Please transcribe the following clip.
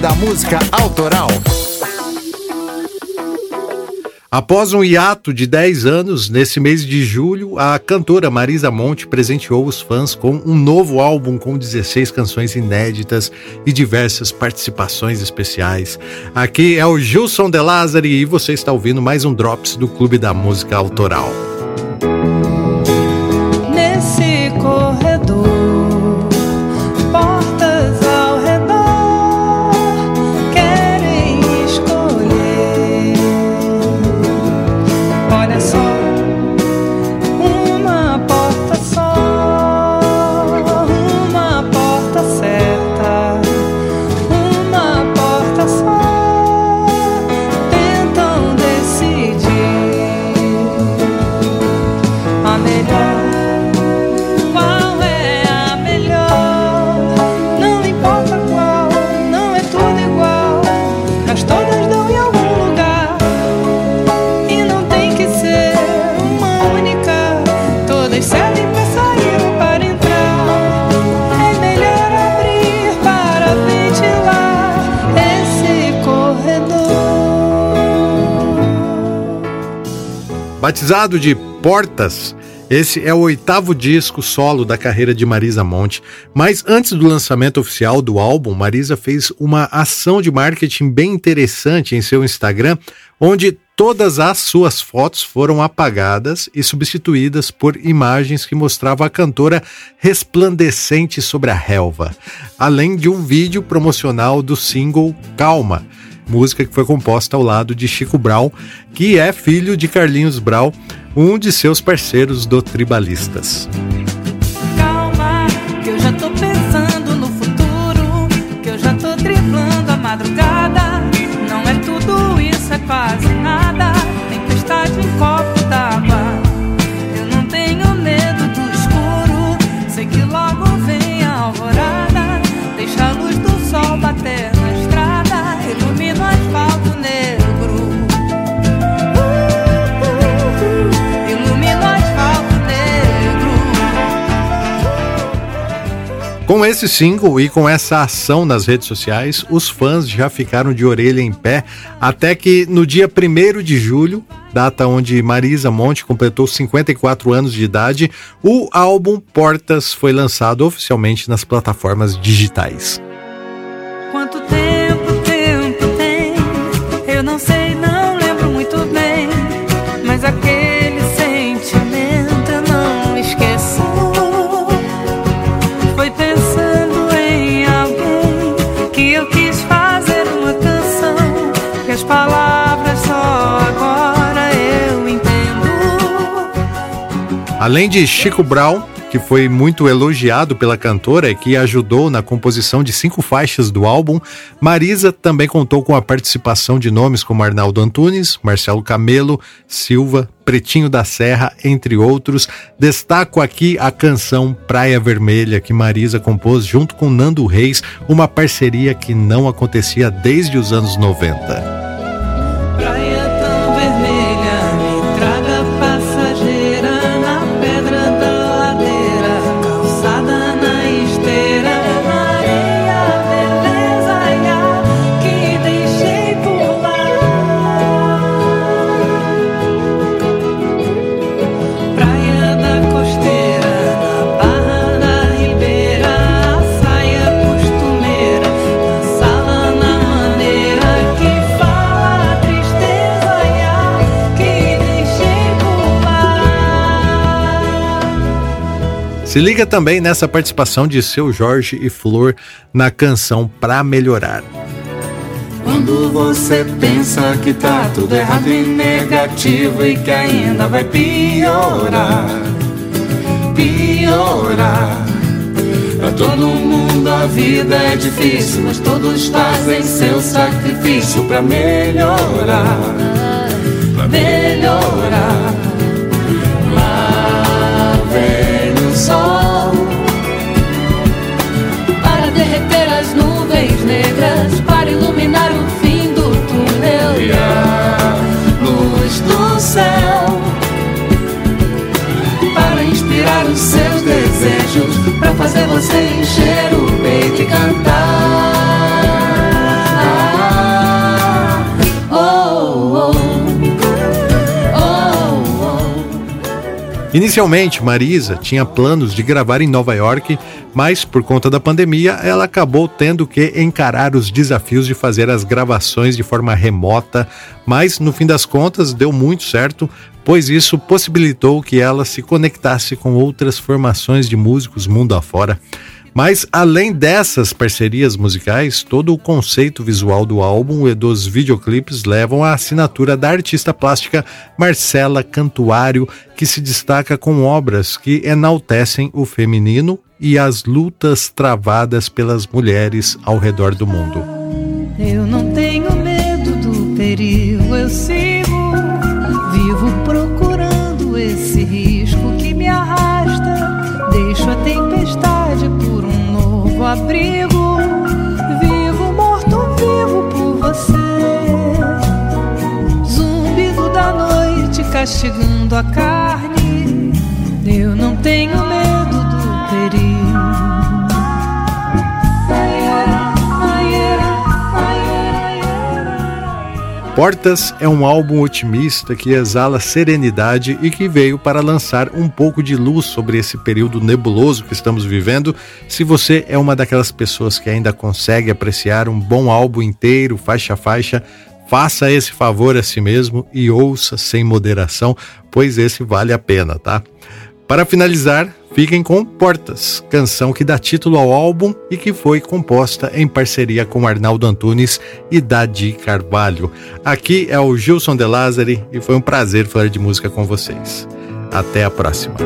Da Música Autoral. Após um hiato de 10 anos, nesse mês de julho, a cantora Marisa Monte presenteou os fãs com um novo álbum com 16 canções inéditas e diversas participações especiais. Aqui é o Gilson De Lázari e você está ouvindo mais um Drops do Clube da Música Autoral. Batizado de Portas, esse é o oitavo disco solo da carreira de Marisa Monte, mas antes do lançamento oficial do álbum, Marisa fez uma ação de marketing bem interessante em seu Instagram, onde todas as suas fotos foram apagadas e substituídas por imagens que mostravam a cantora resplandecente sobre a relva, além de um vídeo promocional do single Calma música que foi composta ao lado de Chico Brau, que é filho de Carlinhos Brau, um de seus parceiros do Tribalistas. Calma, que eu já tô pensando no futuro, que eu já tô a madrugada. Com esse single e com essa ação nas redes sociais, os fãs já ficaram de orelha em pé até que no dia 1 de julho, data onde Marisa Monte completou 54 anos de idade, o álbum Portas foi lançado oficialmente nas plataformas digitais. Além de Chico Brown, que foi muito elogiado pela cantora e que ajudou na composição de cinco faixas do álbum, Marisa também contou com a participação de nomes como Arnaldo Antunes, Marcelo Camelo, Silva, Pretinho da Serra, entre outros. Destaco aqui a canção Praia Vermelha, que Marisa compôs junto com Nando Reis, uma parceria que não acontecia desde os anos 90. Se liga também nessa participação de seu Jorge e Flor na canção Pra Melhorar. Quando você pensa que tá tudo errado e negativo e que ainda vai piorar, piorar. Pra todo mundo a vida é difícil, mas todos fazem seu sacrifício pra melhorar, pra melhorar. Nuvens negras, para iluminar o fim do túnel. E a luz do céu para inspirar os seus desejos, para fazer você encher Inicialmente, Marisa tinha planos de gravar em Nova York, mas por conta da pandemia, ela acabou tendo que encarar os desafios de fazer as gravações de forma remota, mas no fim das contas deu muito certo, pois isso possibilitou que ela se conectasse com outras formações de músicos mundo afora. Mas além dessas parcerias musicais, todo o conceito visual do álbum e dos videoclipes levam à assinatura da artista plástica Marcela Cantuário, que se destaca com obras que enaltecem o feminino e as lutas travadas pelas mulheres ao redor do mundo. Eu não tenho medo do perigo, eu sigo vivo procurando esse risco abrigo. Vivo morto vivo por você. Zumbido da noite castigando a carne. Portas é um álbum otimista que exala serenidade e que veio para lançar um pouco de luz sobre esse período nebuloso que estamos vivendo. Se você é uma daquelas pessoas que ainda consegue apreciar um bom álbum inteiro, faixa a faixa, faça esse favor a si mesmo e ouça sem moderação, pois esse vale a pena, tá? Para finalizar, fiquem com Portas, canção que dá título ao álbum e que foi composta em parceria com Arnaldo Antunes e Dadi Carvalho. Aqui é o Gilson De Lázari e foi um prazer falar de música com vocês. Até a próxima.